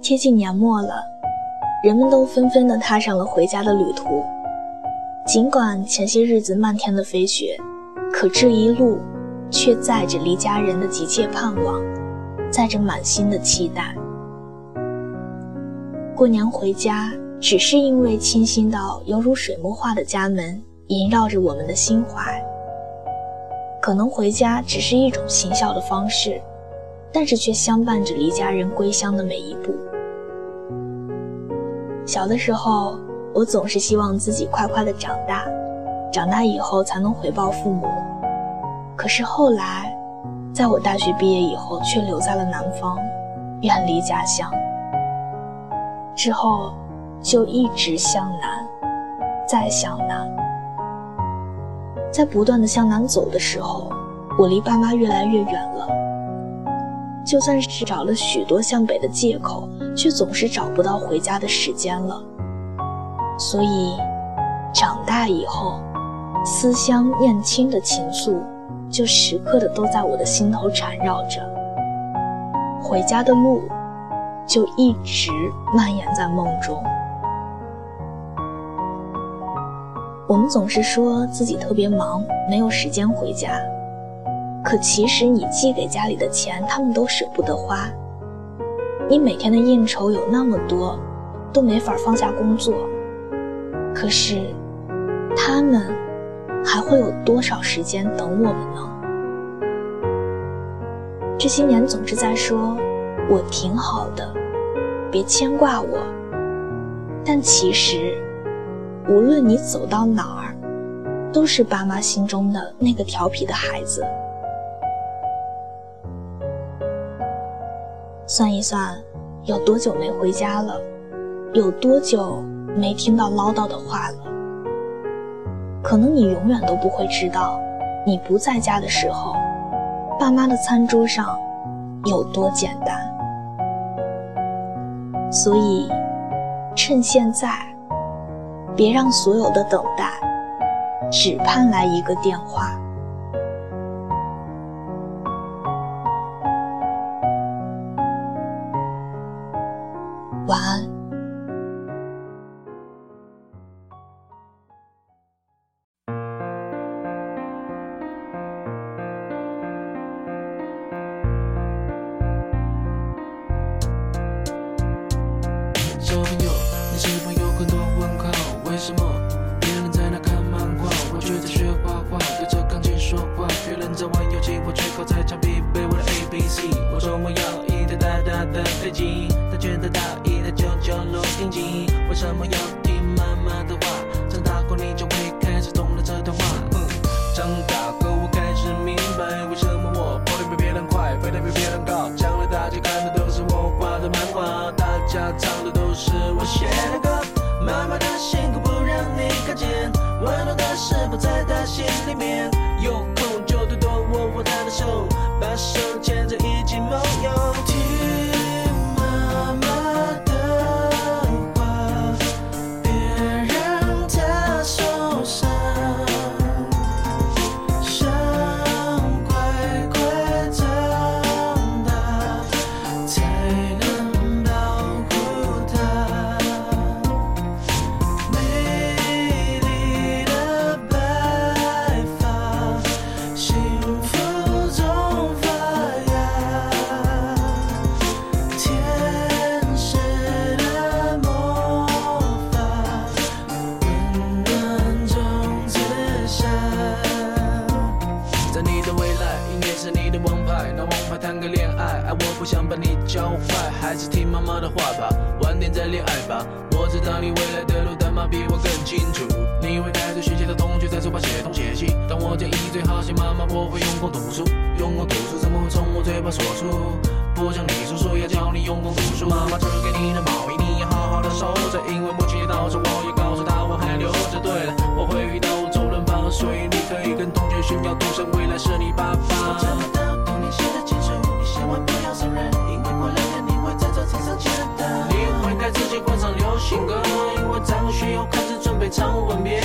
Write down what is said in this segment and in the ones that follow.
接近年末了，人们都纷纷的踏上了回家的旅途。尽管前些日子漫天的飞雪，可这一路却载着离家人的急切盼望，载着满心的期待。过年回家，只是因为清新到犹如水墨画的家门萦绕着我们的心怀。可能回家只是一种行孝的方式，但是却相伴着离家人归乡的每一步。小的时候，我总是希望自己快快的长大，长大以后才能回报父母。可是后来，在我大学毕业以后，却留在了南方，远离家乡。之后，就一直向南，再向南。在不断的向南走的时候，我离爸妈越来越远了。就算是找了许多向北的借口，却总是找不到回家的时间了。所以，长大以后，思乡念亲的情愫，就时刻的都在我的心头缠绕着。回家的路，就一直蔓延在梦中。我们总是说自己特别忙，没有时间回家。可其实你寄给家里的钱，他们都舍不得花。你每天的应酬有那么多，都没法放下工作。可是，他们还会有多少时间等我们呢？这些年总是在说“我挺好的，别牵挂我”，但其实……无论你走到哪儿，都是爸妈心中的那个调皮的孩子。算一算，有多久没回家了？有多久没听到唠叨的话了？可能你永远都不会知道，你不在家的时候，爸妈的餐桌上有多简单。所以，趁现在。别让所有的等待，只盼来一个电话。要听妈妈的话长大后你就会开始懂了这段话。长大后我开始明白为什么我跑得比别人快飞得比别人高将来大家看的都是我画的漫画大家唱的都是我写的歌。妈妈的辛苦不让你看见温暖的食谱在她心里面有空就多多握握她的手把手牵着一起梦游。个恋爱，哎，我不想把你教坏，还是听妈妈的话吧，晚点再恋爱吧。我知道你未来的路但妈比我更清楚。你会带着学习的同学在书包写东写西，但我建议最好写妈妈，我会用功读书。用功读书怎么会从我嘴巴说出？不像你叔叔要教你用功读书。妈妈织给你的毛衣，你要好好的收着，因为母亲节到时我也告诉她我还留着。对了，我会遇到周润发，所以你可以跟同学炫耀，赌神未来是你爸爸。情歌，因为。张学友开始准备唱吻别。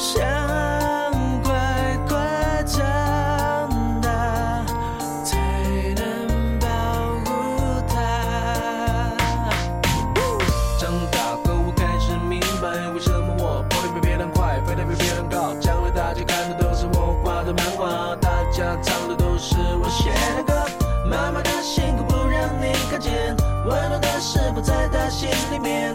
想快快长大才能保护她长大后我开始明白？为什么我跑得比别人快飞得比别人高将来大家看的都是我画的漫画大家唱的都是我写的歌妈妈的辛苦不让你看见温暖的食谱在她心里面